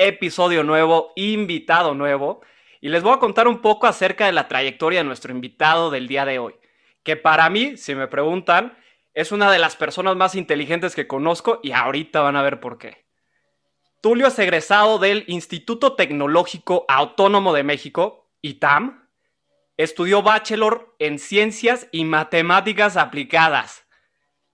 episodio nuevo, invitado nuevo, y les voy a contar un poco acerca de la trayectoria de nuestro invitado del día de hoy, que para mí, si me preguntan, es una de las personas más inteligentes que conozco y ahorita van a ver por qué. Tulio es egresado del Instituto Tecnológico Autónomo de México, ITAM. Estudió bachelor en Ciencias y Matemáticas Aplicadas.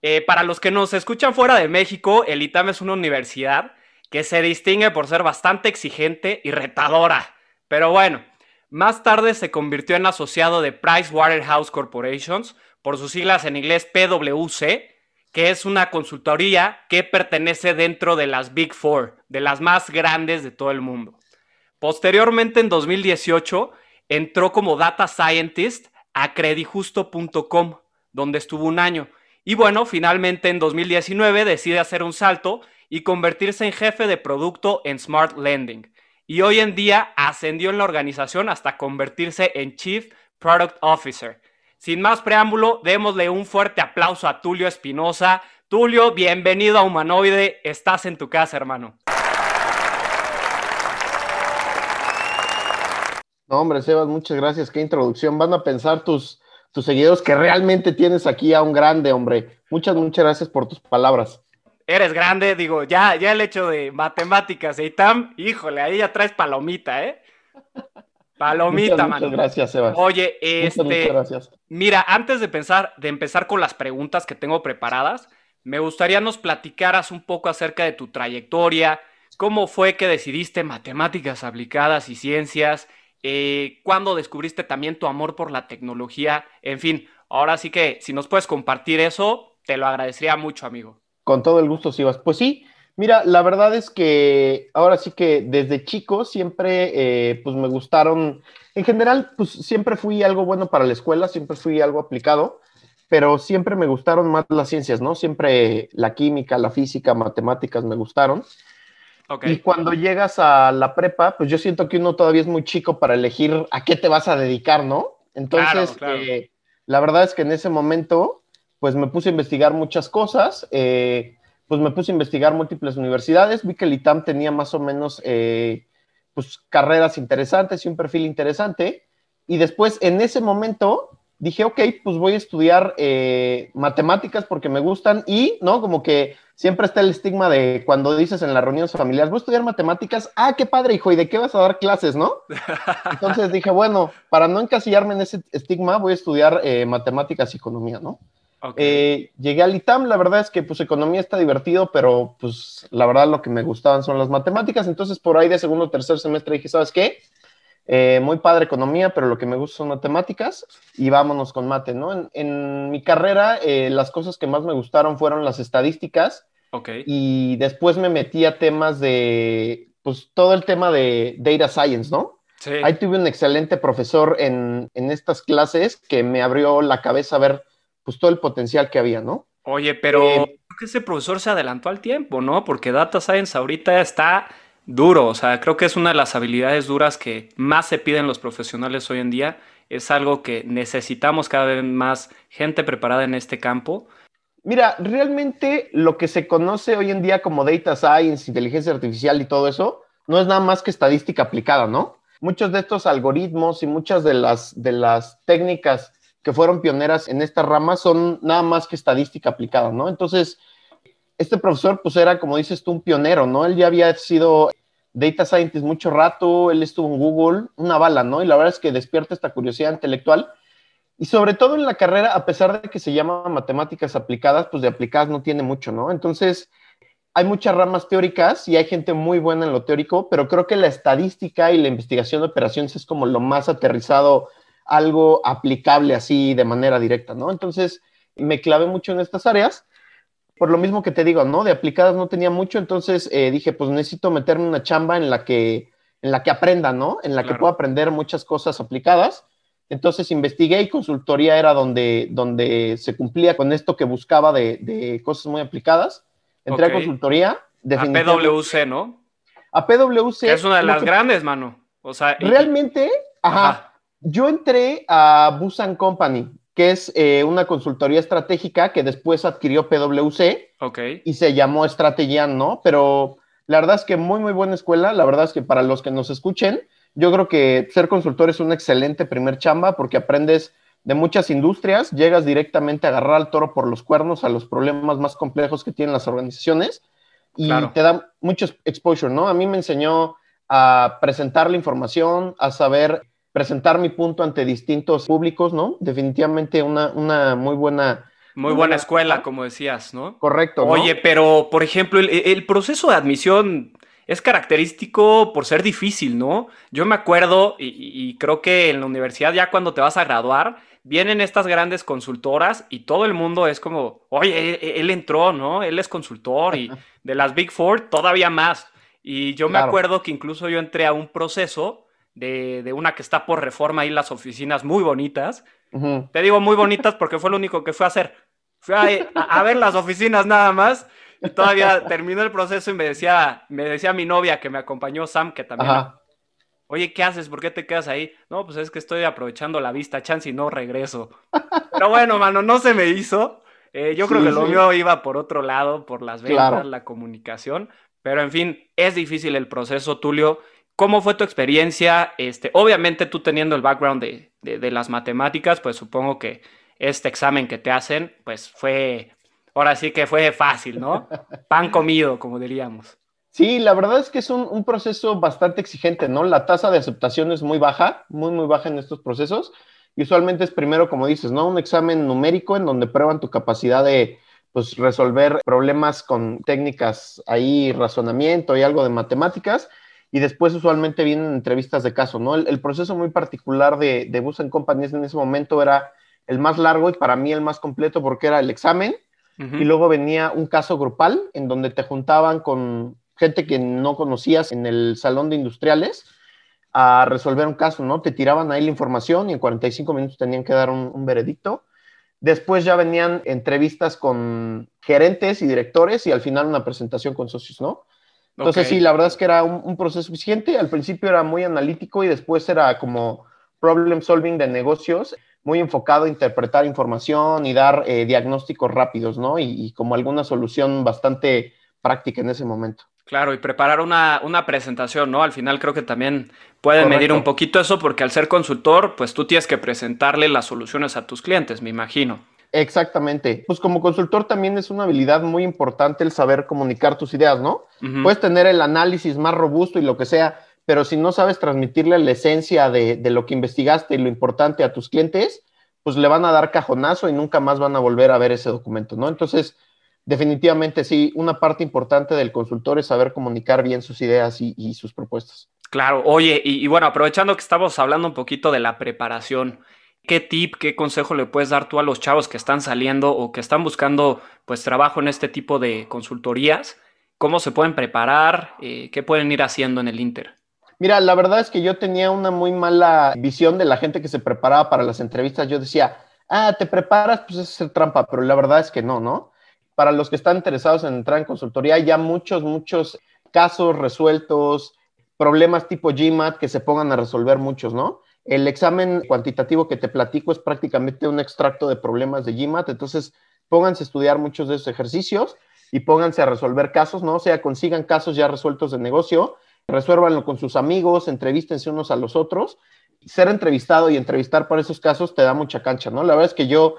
Eh, para los que nos escuchan fuera de México, el ITAM es una universidad que se distingue por ser bastante exigente y retadora. Pero bueno, más tarde se convirtió en asociado de Pricewaterhouse Corporations, por sus siglas en inglés PwC, que es una consultoría que pertenece dentro de las Big Four, de las más grandes de todo el mundo. Posteriormente, en 2018, entró como Data Scientist a credijusto.com, donde estuvo un año. Y bueno, finalmente en 2019 decide hacer un salto y convertirse en jefe de producto en Smart Lending. Y hoy en día ascendió en la organización hasta convertirse en Chief Product Officer, sin más preámbulo, démosle un fuerte aplauso a Tulio Espinosa. Tulio, bienvenido a Humanoide. Estás en tu casa, hermano. No, hombre, Sebas, muchas gracias. Qué introducción. Van a pensar tus, tus seguidores que realmente tienes aquí a un grande, hombre. Muchas, muchas gracias por tus palabras. Eres grande, digo, ya, ya el hecho de matemáticas y tam, híjole, ahí ya traes palomita, ¿eh? Palomita, muchas, Muchas gracias, Sebas. Oye, este. gracias. Mira, antes de, pensar, de empezar con las preguntas que tengo preparadas, me gustaría nos platicaras un poco acerca de tu trayectoria, cómo fue que decidiste matemáticas aplicadas y ciencias, eh, cuándo descubriste también tu amor por la tecnología, en fin, ahora sí que si nos puedes compartir eso, te lo agradecería mucho, amigo. Con todo el gusto, Sebas. Pues sí, Mira, la verdad es que ahora sí que desde chico siempre eh, pues me gustaron, en general pues siempre fui algo bueno para la escuela, siempre fui algo aplicado, pero siempre me gustaron más las ciencias, ¿no? Siempre la química, la física, matemáticas me gustaron. Y cuando llegas a la prepa, pues yo siento que uno todavía es muy chico para elegir a qué te vas a dedicar, ¿no? Entonces, eh, la verdad es que en ese momento, pues me puse a investigar muchas cosas. Eh, pues me puse a investigar múltiples universidades, vi que el ITAM tenía más o menos eh, pues carreras interesantes y un perfil interesante, y después en ese momento dije, ok, pues voy a estudiar eh, matemáticas porque me gustan y, ¿no? Como que siempre está el estigma de cuando dices en las reuniones familiares, voy a estudiar matemáticas, ah, qué padre, hijo, ¿y de qué vas a dar clases, no? Entonces dije, bueno, para no encasillarme en ese estigma, voy a estudiar matemáticas y economía, ¿no? Eh, llegué al ITAM, la verdad es que pues economía está divertido, pero pues la verdad lo que me gustaban son las matemáticas, entonces por ahí de segundo o tercer semestre dije, ¿sabes qué? Eh, muy padre economía, pero lo que me gusta son matemáticas y vámonos con mate, ¿no? En, mi carrera eh, las cosas que más me gustaron fueron las estadísticas y después me metí a temas de, pues todo el tema de data science, ¿no? Sí. Ahí tuve un excelente profesor en, en estas clases que me abrió la cabeza a ver pues todo el potencial que había, ¿no? Oye, pero eh, creo que ese profesor se adelantó al tiempo, ¿no? Porque Data Science ahorita está duro, o sea, creo que es una de las habilidades duras que más se piden los profesionales hoy en día. Es algo que necesitamos cada vez más gente preparada en este campo. Mira, realmente lo que se conoce hoy en día como data science, inteligencia artificial y todo eso, no es nada más que estadística aplicada, ¿no? Muchos de estos algoritmos y muchas de las, de las técnicas que fueron pioneras en esta rama son nada más que estadística aplicada, ¿no? Entonces, este profesor, pues era, como dices tú, un pionero, ¿no? Él ya había sido data scientist mucho rato, él estuvo en Google, una bala, ¿no? Y la verdad es que despierta esta curiosidad intelectual. Y sobre todo en la carrera, a pesar de que se llama matemáticas aplicadas, pues de aplicadas no tiene mucho, ¿no? Entonces, hay muchas ramas teóricas y hay gente muy buena en lo teórico, pero creo que la estadística y la investigación de operaciones es como lo más aterrizado algo aplicable así de manera directa, ¿no? Entonces, me clavé mucho en estas áreas. Por lo mismo que te digo, ¿no? De aplicadas no tenía mucho, entonces eh, dije, pues necesito meterme una chamba en la que, en la que aprenda, ¿no? En la que pueda aprender muchas cosas aplicadas. Entonces investigué y consultoría era donde, donde se cumplía con esto que buscaba de, cosas muy aplicadas. Entré a consultoría. A PwC, ¿no? A PwC. es una de las grandes, mano. O sea, realmente, ajá, Yo entré a Busan Company, que es eh, una consultoría estratégica que después adquirió PwC. Ok. Y se llamó Strategian, ¿no? Pero la verdad es que muy, muy buena escuela. La verdad es que para los que nos escuchen, yo creo que ser consultor es un excelente primer chamba porque aprendes de muchas industrias, llegas directamente a agarrar al toro por los cuernos a los problemas más complejos que tienen las organizaciones y te da mucho exposure, ¿no? A mí me enseñó a presentar la información, a saber presentar mi punto ante distintos públicos, ¿no? Definitivamente una, una muy buena... Muy buena escuela, como decías, ¿no? Correcto. Oye, pero, por ejemplo, el proceso de admisión es característico por ser difícil, ¿no? Yo me acuerdo y, creo que en la universidad ya cuando te vas a graduar, vienen estas grandes consultoras y todo el mundo es como, oye, e, e, él, entró, ¿no? Él es consultor y de las Big Four todavía más. Y yo me acuerdo que incluso yo entré a un proceso de, una que está por reforma ahí las oficinas muy bonitas. Te digo muy bonitas porque fue lo único que fue a hacer. Fui a ver las oficinas nada más y todavía terminó el proceso y me decía, me decía mi novia que me acompañó, Sam, que también. Oye, ¿qué haces? ¿Por qué te quedas ahí? No, pues es que estoy aprovechando la vista, chance y no regreso. Pero bueno, mano, no se me hizo. Eh, yo creo que lo mío iba por otro lado, por las ventas, la comunicación. Pero en fin, es difícil el proceso, Tulio. ¿Cómo fue tu experiencia? Este, obviamente tú teniendo el background de, de las matemáticas, pues supongo que este examen que te hacen, pues fue ahora sí que fue fácil, ¿no? Pan comido, como diríamos. Sí, la verdad es que es un, proceso bastante exigente, ¿no? La tasa de aceptación es muy baja, muy, muy baja en estos procesos. Y usualmente es primero, como dices, ¿no? Un examen numérico en donde prueban tu capacidad de pues, resolver problemas con técnicas ahí, razonamiento y algo de matemáticas. Y después usualmente vienen entrevistas de caso, ¿no? El, proceso muy particular de, de Bus Companies en ese momento era el más largo y para mí el más completo porque era el examen, y luego venía un caso grupal en donde te juntaban con gente que no conocías en el salón de industriales a resolver un caso, ¿no? Te tiraban ahí la información y en 45 minutos tenían que dar un, veredicto. Después ya venían entrevistas con gerentes y directores y al final una presentación con socios, ¿no? Entonces sí, la verdad es que era un, un, proceso suficiente. Al principio era muy analítico y después era como problem solving de negocios muy enfocado a interpretar información y dar eh, diagnósticos rápidos, ¿no? Y, como alguna solución bastante práctica en ese momento. Claro, y preparar una, presentación, ¿no? Al final creo que también puede medir un poquito eso porque al ser consultor, pues tú tienes que presentarle las soluciones a tus clientes, me imagino. Exactamente. Pues como consultor también es una habilidad muy importante el saber comunicar tus ideas, ¿no? Puedes tener el análisis más robusto y lo que sea, pero si no sabes transmitirle la esencia de, lo que investigaste y lo importante a tus clientes, pues le van a dar cajonazo y nunca más van a volver a ver ese documento, ¿no? Entonces, definitivamente sí, una parte importante del consultor es saber comunicar bien sus ideas y, sus propuestas. Claro, oye, y, bueno, aprovechando que estamos hablando un poquito de la preparación, ¿qué tip, qué consejo le puedes dar tú a los chavos que están saliendo o que están buscando pues trabajo en este tipo de consultorías? ¿Cómo se pueden preparar? Eh, ¿Qué pueden ir haciendo en el Inter? Mira, la verdad es que yo tenía una muy mala visión de la gente que se preparaba para las entrevistas. Yo decía, ah, te preparas, pues es trampa, pero la verdad es que no, ¿no? Para los que están interesados en entrar en consultoría, ya muchos, muchos casos resueltos, problemas tipo GMAT que se pongan a resolver muchos, ¿no? El examen cuantitativo que te platico es prácticamente un extracto de problemas de GMAT, entonces pónganse a estudiar muchos de esos ejercicios y pónganse a resolver casos, ¿no? O sea, consigan casos ya resueltos de negocio resuélvanlo con sus amigos, entrevístense unos a los otros. Ser entrevistado y entrevistar para esos casos te da mucha cancha, ¿no? La verdad es que yo,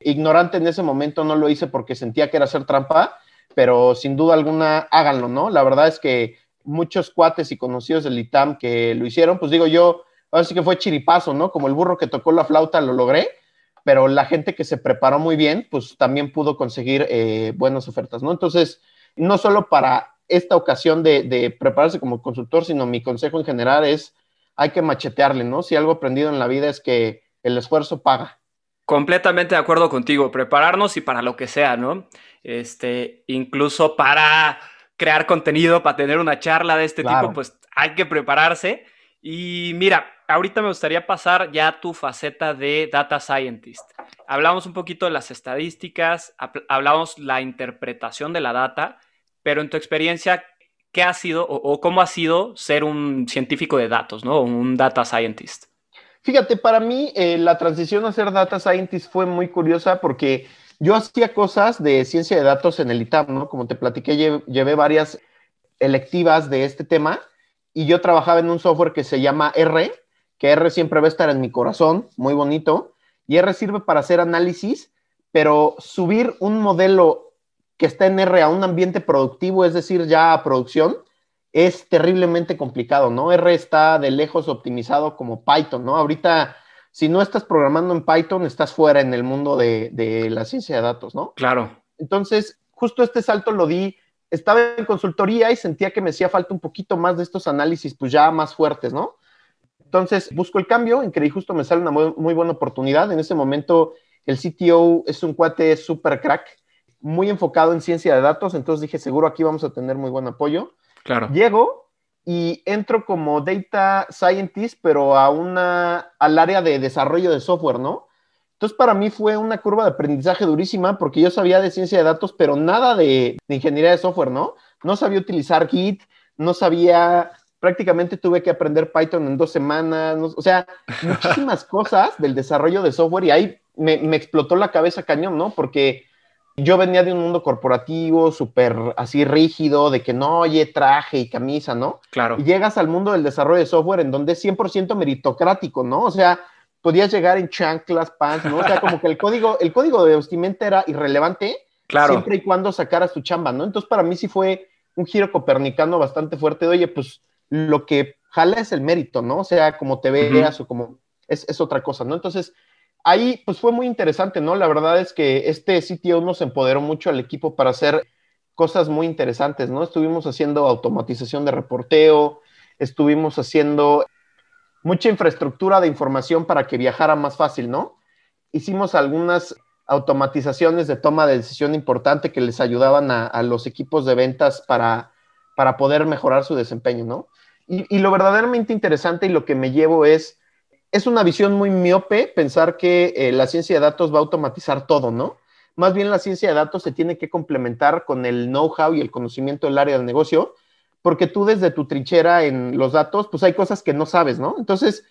ignorante en ese momento, no lo hice porque sentía que era hacer trampa, pero sin duda alguna háganlo, ¿no? La verdad es que muchos cuates y conocidos del ITAM que lo hicieron, pues digo yo, ahora sí que fue chiripazo, ¿no? Como el burro que tocó la flauta lo logré, pero la gente que se preparó muy bien, pues también pudo conseguir eh, buenas ofertas, ¿no? Entonces, no solo para esta ocasión de, prepararse como consultor, sino mi consejo en general es, hay que machetearle, ¿no? Si algo aprendido en la vida es que el esfuerzo paga. Completamente de acuerdo contigo, prepararnos y para lo que sea, ¿no? Este, incluso para crear contenido, para tener una charla de este tipo, pues hay que prepararse. Y mira, ahorita me gustaría pasar ya a tu faceta de data scientist. Hablamos un poquito de las estadísticas, hablamos la interpretación de la data, pero en tu experiencia, ¿qué ha sido o, cómo ha sido ser un científico de datos, ¿no? Un data scientist. Fíjate, para mí eh, la transición a ser data scientist fue muy curiosa porque yo hacía cosas de ciencia de datos en el ITAM, ¿no? Como te platiqué, llevé varias electivas de este tema y yo trabajaba en un software que se llama R, que R siempre va a estar en mi corazón, muy bonito, y R sirve para hacer análisis, pero subir un modelo que está en R a un ambiente productivo, es decir, ya a producción, es terriblemente complicado, ¿no? R está de lejos optimizado como Python, ¿no? Ahorita, si no estás programando en Python, estás fuera en el mundo de, de la ciencia de datos, ¿no? Claro. Entonces, justo este salto lo di estaba en consultoría y sentía que me hacía falta un poquito más de estos análisis, pues ya más fuertes, ¿no? Entonces busco el cambio, en que justo me sale una muy, buena oportunidad. En ese momento el CTO es un cuate súper crack, muy enfocado en ciencia de datos, entonces dije, seguro aquí vamos a tener muy buen apoyo. Claro. Llego y entro como data scientist, pero a una, al área de desarrollo de software, ¿no? Entonces, para mí fue una curva de aprendizaje durísima porque yo sabía de ciencia de datos, pero nada de, ingeniería de software, ¿no? No sabía utilizar Git, no sabía, prácticamente tuve que aprender Python en dos semanas, o sea, muchísimas cosas del desarrollo de software y ahí me, me, explotó la cabeza cañón, ¿no? Porque yo venía de un mundo corporativo súper así rígido, de que no, oye, traje y camisa, ¿no? Claro. Y llegas al mundo del desarrollo de software en donde es 100% meritocrático, ¿no? O sea, podías llegar en chanclas, pants, ¿no? O sea, como que el código, el código de vestimenta era irrelevante claro. siempre y cuando sacaras tu chamba, ¿no? Entonces, para mí sí fue un giro copernicano bastante fuerte de, oye, pues lo que jala es el mérito, ¿no? O sea, como te veas o como es, es, otra cosa, ¿no? Entonces, ahí pues fue muy interesante, ¿no? La verdad es que este sitio nos empoderó mucho al equipo para hacer cosas muy interesantes, ¿no? Estuvimos haciendo automatización de reporteo, estuvimos haciendo mucha infraestructura de información para que viajara más fácil, ¿no? Hicimos algunas automatizaciones de toma de decisión importante que les ayudaban a, los equipos de ventas para, para poder mejorar su desempeño, ¿no? Y, lo verdaderamente interesante y lo que me llevo es, es una visión muy miope pensar que eh, la ciencia de datos va a automatizar todo, ¿no? Más bien la ciencia de datos se tiene que complementar con el know-how y el conocimiento del área del negocio porque tú desde tu trinchera en los datos, pues hay cosas que no sabes, ¿no? Entonces,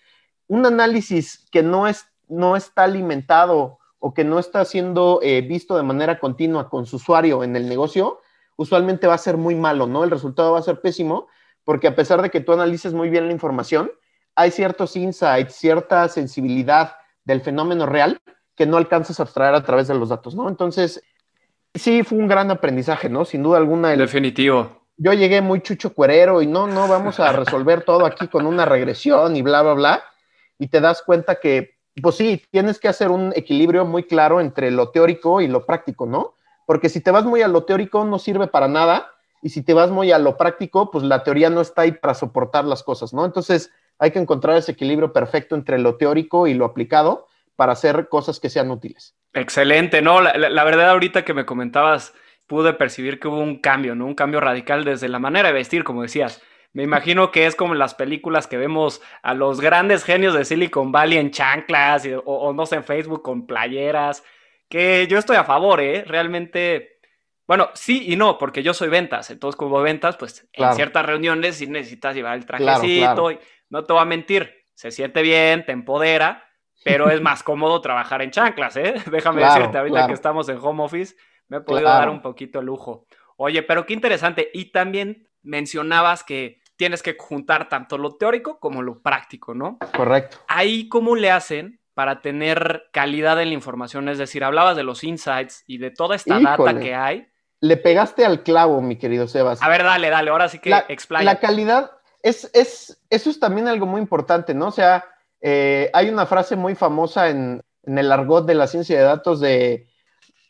un análisis que no, es, no está alimentado o que no está siendo eh, visto de manera continua con su usuario en el negocio, usualmente va a ser muy malo, ¿no? El resultado va a ser pésimo, porque a pesar de que tú analices muy bien la información, hay ciertos insights, cierta sensibilidad del fenómeno real que no alcanzas a abstraer a través de los datos, ¿no? Entonces, sí, fue un gran aprendizaje, ¿no? Sin duda alguna. El... Definitivo yo llegué muy chucho cuerero y no, no, vamos a resolver todo aquí con una regresión y bla, bla, bla. Y te das cuenta que, pues sí, tienes que hacer un equilibrio muy claro entre lo teórico y lo práctico, ¿no? Porque si te vas muy a lo teórico no sirve para nada y si te vas muy a lo práctico, pues la teoría no está ahí para soportar las cosas, ¿no? Entonces hay que encontrar ese equilibrio perfecto entre lo teórico y lo aplicado para hacer cosas que sean útiles. Excelente, ¿no? La, la verdad ahorita que me comentabas pude percibir que hubo un cambio, ¿no? Un cambio radical desde la manera de vestir, como decías. Me imagino que es como en las películas que vemos a los grandes genios de Silicon Valley en chanclas o, no sé, en Facebook con playeras, que yo estoy a favor, ¿eh? Realmente, bueno, sí y no, porque yo soy ventas, entonces como ventas, pues en ciertas reuniones sí necesitas llevar el trajecito, Y no te voy a mentir, se siente bien, te empodera, pero es más cómodo trabajar en chanclas, ¿eh? Déjame decirte, ahorita que estamos en home office, me he podido dar un poquito el lujo. Oye, pero qué interesante. Y también mencionabas que tienes que juntar tanto lo teórico como lo práctico, ¿no? Correcto. Ahí, ¿cómo le hacen para tener calidad en la información? Es decir, hablabas de los insights y de toda esta data que hay. Le pegaste al clavo, mi querido Sebas. A ver, dale, dale, ahora sí que la, La calidad es, es, eso es también algo muy importante, ¿no? O sea, eh, hay una frase muy famosa en, en el argot de la ciencia de datos de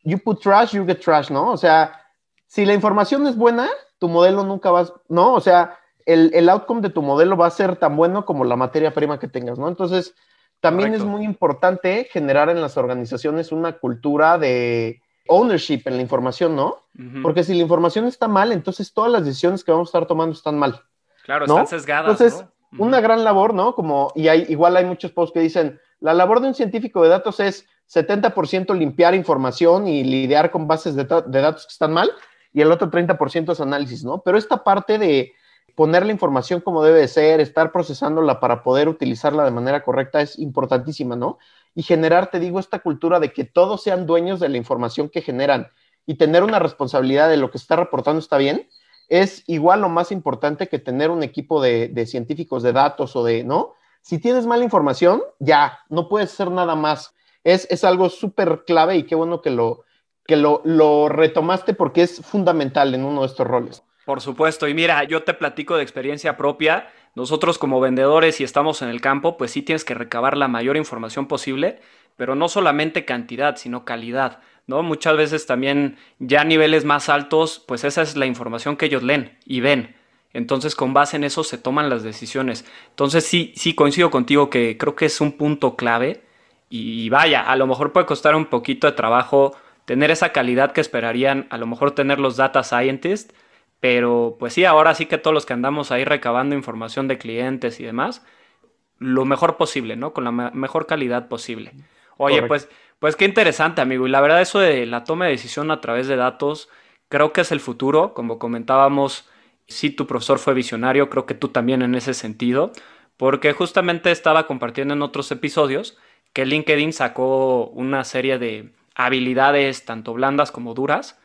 you put trash, you get trash, ¿no? O sea, si la información es buena, tu modelo nunca va, ¿no? O sea, el, el, outcome de tu modelo va a ser tan bueno como la materia prima que tengas, ¿no? Entonces, También es muy importante generar en las organizaciones una cultura de ownership en la información, ¿no? Porque si la información está mal, entonces todas las decisiones que vamos a estar tomando están mal. Claro, están sesgadas. Entonces, una gran labor, ¿no? Como, y hay, igual hay muchos posts que dicen, la labor de un científico de datos es 70% limpiar información y lidiar con bases de, de, datos que están mal, y el otro 30% es análisis, ¿no? Pero esta parte de poner la información como debe ser, estar procesándola para poder utilizarla de manera correcta es importantísima, ¿no? Y generar, te digo, esta cultura de que todos sean dueños de la información que generan y tener una responsabilidad de lo que está reportando está bien, es igual o más importante que tener un equipo de, científicos de datos o de, ¿no? Si tienes mala información, ya, no puedes hacer nada más. Es, es algo súper clave y qué bueno que, lo, que lo, lo retomaste porque es fundamental en uno de estos roles. Por supuesto, y mira, yo te platico de experiencia propia. Nosotros como vendedores y estamos en el campo, pues sí tienes que recabar la mayor información posible, pero no solamente cantidad, sino calidad, ¿no? Muchas veces también ya a niveles más altos, pues esa es la información que ellos leen y ven. Entonces, con base en eso se toman las decisiones. Entonces, sí, sí coincido contigo que creo que es un punto clave. Y vaya, a lo mejor puede costar un poquito de trabajo tener esa calidad que esperarían, a lo mejor tener los data scientists, pero pues sí, ahora sí que todos los que andamos ahí recabando información de clientes y demás, lo mejor posible, ¿no? Con la mejor calidad posible. Oye, pues, pues qué interesante, amigo. Y la verdad, eso de la toma de decisión a través de datos, creo que es el futuro. Como comentábamos, si tu profesor fue visionario, creo que tú también en ese sentido. Porque justamente estaba compartiendo en otros episodios que LinkedIn sacó una serie de habilidades, tanto blandas como duras,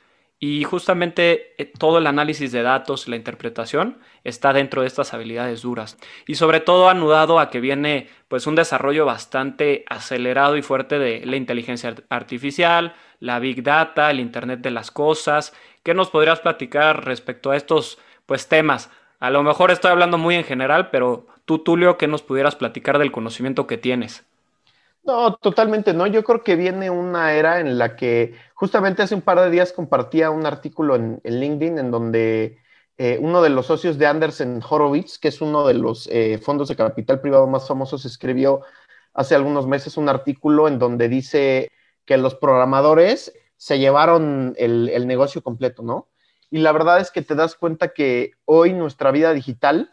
y justamente eh, todo el análisis de datos, la interpretación, está dentro de estas habilidades duras. Y sobre todo anudado a que viene pues un desarrollo bastante acelerado y fuerte de la inteligencia artificial, la big data, el internet de las cosas. ¿Qué nos podrías platicar respecto a estos pues temas? A lo mejor estoy hablando muy en general, pero tú, Tulio, ¿qué nos pudieras platicar del conocimiento que tienes? No, totalmente, ¿no? Yo creo que viene una era en la que justamente hace un par de días compartía un artículo en, LinkedIn en donde eh, uno de los socios de Andersen Horowitz, que es uno de los eh, fondos de capital privado más famosos, escribió hace algunos meses un artículo en donde dice que los programadores se llevaron el, el negocio completo, ¿no? Y la verdad es que te das cuenta que hoy nuestra vida digital,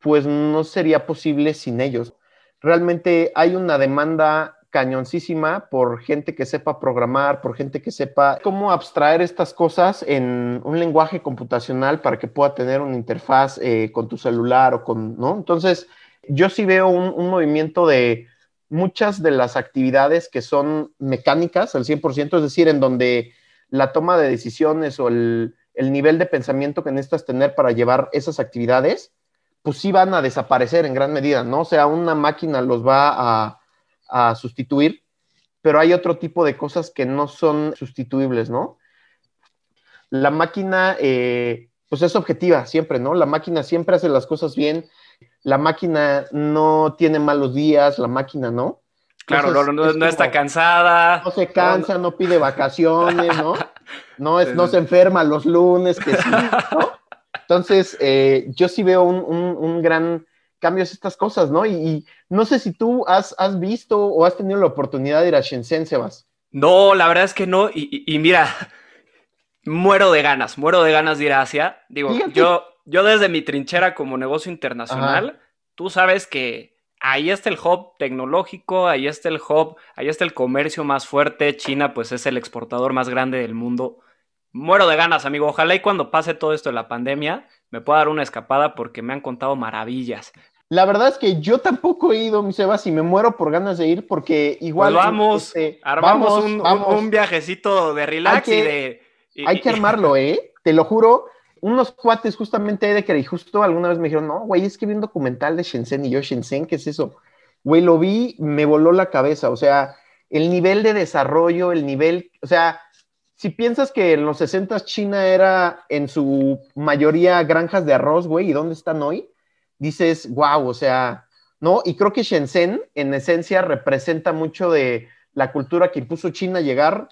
pues no sería posible sin ellos realmente hay una demanda cañoncísima por gente que sepa programar, por gente que sepa cómo abstraer estas cosas en un lenguaje computacional para que pueda tener una interfaz eh, con tu celular o con, ¿no? Entonces, yo sí veo un, movimiento de muchas de las actividades que son mecánicas al 100%, es decir, en donde la toma de decisiones o el, el nivel de pensamiento que necesitas tener para llevar esas actividades pues sí van a desaparecer en gran medida, ¿no? O sea, una máquina los va a, sustituir, pero hay otro tipo de cosas que no son sustituibles, ¿no? La máquina, eh, pues es objetiva siempre, ¿no? La máquina siempre hace las cosas bien, la máquina no tiene malos días, la máquina, ¿no? Claro, no, está cansada. No se cansa, no, pide vacaciones, ¿no? No, es, no se enferma los lunes, que sí, ¿no? Entonces, eh, yo sí veo un, gran cambio en estas cosas, ¿no? Y, no sé si tú has, visto o has tenido la oportunidad de ir a Shenzhen, Sebas. No, la verdad es que no. Y, mira, muero de ganas, muero de ganas de ir a Asia. Digo, yo, yo desde mi trinchera como negocio internacional, tú sabes que ahí está el hub tecnológico, ahí está el hub, ahí está el comercio más fuerte. China, pues es el exportador más grande del mundo muero de ganas, amigo. Ojalá y cuando pase todo esto de la pandemia me pueda dar una escapada porque me han contado maravillas. La verdad es que yo tampoco he ido, mi Sebas, y me muero por ganas de ir porque igual... Pues vamos, este, armamos un, viajecito de relax y de... hay que armarlo, ¿eh? Te lo juro. Unos cuates justamente de que justo alguna vez me dijeron, no, güey, es que vi un documental de Shenzhen y yo, Shenzhen, ¿qué es eso? Güey, lo vi, me voló la cabeza, o sea, el nivel de desarrollo, el nivel, o sea, si piensas que en los 60 China era en su mayoría granjas de arroz, güey, ¿y dónde están hoy? Dices, wow, o sea, ¿no? Y creo que Shenzhen, en esencia, representa mucho de la cultura que impuso China llegar,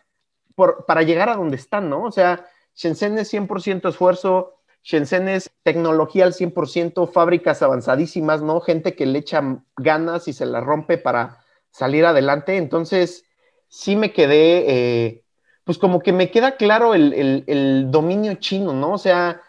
para llegar a donde están, ¿no? O sea, Shenzhen es 100% esfuerzo, Shenzhen es tecnología al 100%, fábricas avanzadísimas, ¿no? Gente que le echa ganas y se la rompe para salir adelante. Entonces, sí me quedé, eh, pues como que me queda claro el, dominio chino, ¿no? O sea,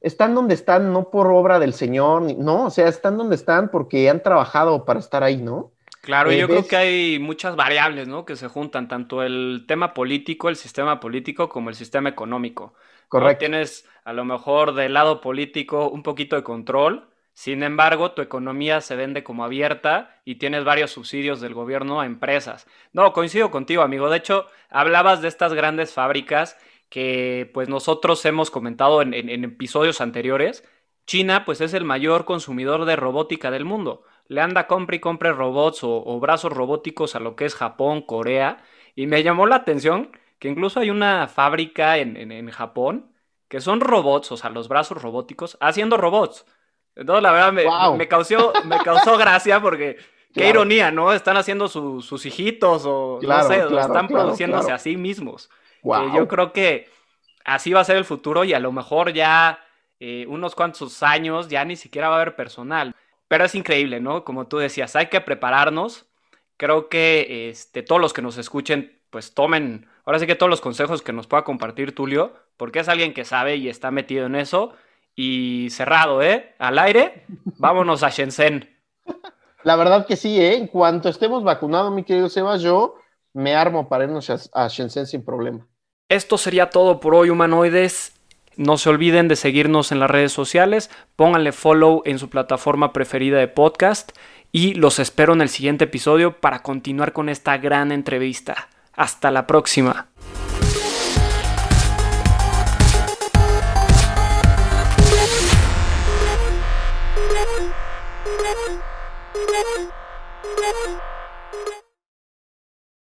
están donde están no por obra del Señor, no, o sea, están donde están porque han trabajado para estar ahí, ¿no? Claro, eh, yo creo que hay muchas variables, ¿no? Que se juntan, tanto el tema político, el sistema político, como el sistema económico. Correcto. Tienes a lo mejor del lado político un poquito de control, sin embargo, tu economía se vende como abierta y tienes varios subsidios del gobierno a empresas. No, coincido contigo, amigo. De hecho, hablabas de estas grandes fábricas que pues nosotros hemos comentado en, episodios anteriores. China pues es el mayor consumidor de robótica del mundo. Le anda compre y compre robots o, brazos robóticos a lo que es Japón, Corea. Y me llamó la atención que incluso hay una fábrica en, en Japón que son robots, o sea, los brazos robóticos, haciendo robots. Entonces, la verdad, me, causó, me causó gracia porque qué ironía, ¿no? Están haciendo sus hijitos o no sé, están produciéndose a sí mismos. yo creo que así va a ser el futuro y a lo mejor ya eh, unos cuantos años ya ni siquiera va a haber personal. Pero es increíble, ¿no? Como tú decías, hay que prepararnos. Creo que este, todos los que nos escuchen, pues tomen, ahora sí que todos los consejos que nos pueda compartir Tulio, porque es alguien que sabe y está metido en eso y cerrado, ¿eh? Al aire, vámonos a Shenzhen. La verdad que sí, ¿eh? En cuanto estemos vacunados, mi querido Sebas, yo me armo para irnos a Shenzhen sin problema. Esto sería todo por hoy, humanoides. No se olviden de seguirnos en las redes sociales, pónganle follow en su plataforma preferida de podcast y los espero en el siguiente episodio para continuar con esta gran entrevista. Hasta la próxima. Thank you.